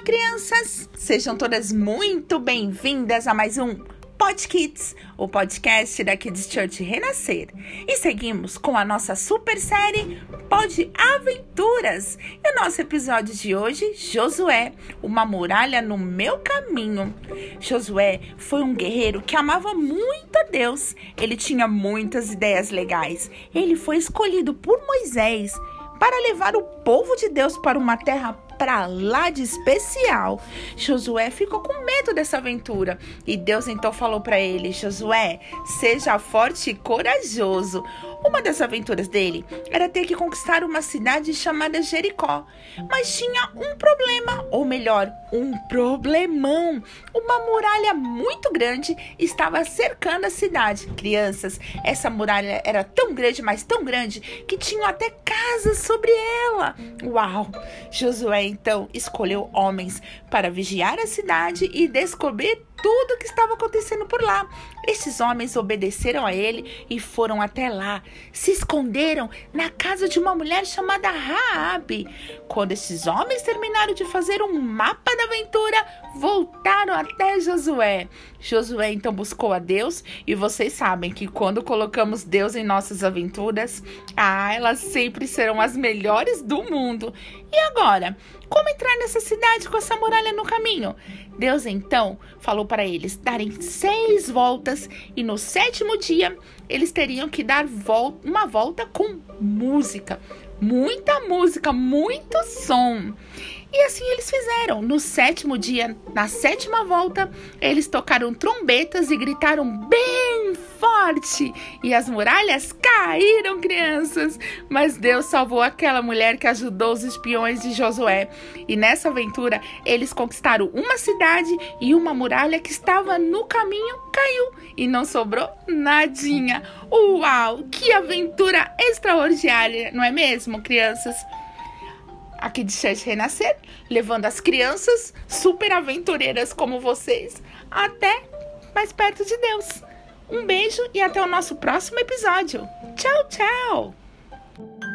Olá, crianças! Sejam todas muito bem-vindas a mais um Pod Kids, o podcast da Kids Church Renascer. E seguimos com a nossa super série Pod Aventuras. E o nosso episódio de hoje, Josué, uma muralha no meu caminho. Josué foi um guerreiro que amava muito a Deus. Ele tinha muitas ideias legais. Ele foi escolhido por Moisés para levar o povo de Deus para uma terra para lá de especial. Josué ficou com medo dessa aventura e Deus então falou para ele: Josué, seja forte e corajoso. Uma das aventuras dele era ter que conquistar uma cidade chamada Jericó, mas tinha um problema, ou melhor, um problemão. Uma muralha muito grande estava cercando a cidade. Crianças, essa muralha era tão grande, mas tão grande, que tinham até casas sobre ela. Uau! Josué então escolheu homens para vigiar a cidade e descobrir tudo o que estava acontecendo por lá. Estes homens obedeceram a ele e foram até lá. Se esconderam na casa de uma mulher chamada Raabe. Quando esses homens terminaram de fazer um mapa da aventura, voltaram até Josué. Josué então buscou a Deus e vocês sabem que quando colocamos Deus em nossas aventuras, ah, elas sempre serão as melhores do mundo. E agora, como entrar nessa cidade com essa muralha no caminho? Deus então falou para eles darem seis voltas e no sétimo dia eles teriam que dar uma volta com música. Muita música, muito som. E assim eles fizeram. No sétimo dia, na sétima volta, eles tocaram trombetas e gritaram bem forte. E as muralhas caíram, crianças. Mas Deus salvou aquela mulher que ajudou os espiões de Josué. E nessa aventura, eles conquistaram uma cidade e uma muralha que estava no caminho caiu. E não sobrou nadinha. Uau! Que aventura extraordinária, não é mesmo, crianças? aqui de Church Renascer, levando as crianças super aventureiras como vocês até mais perto de Deus. Um beijo e até o nosso próximo episódio. Tchau, tchau!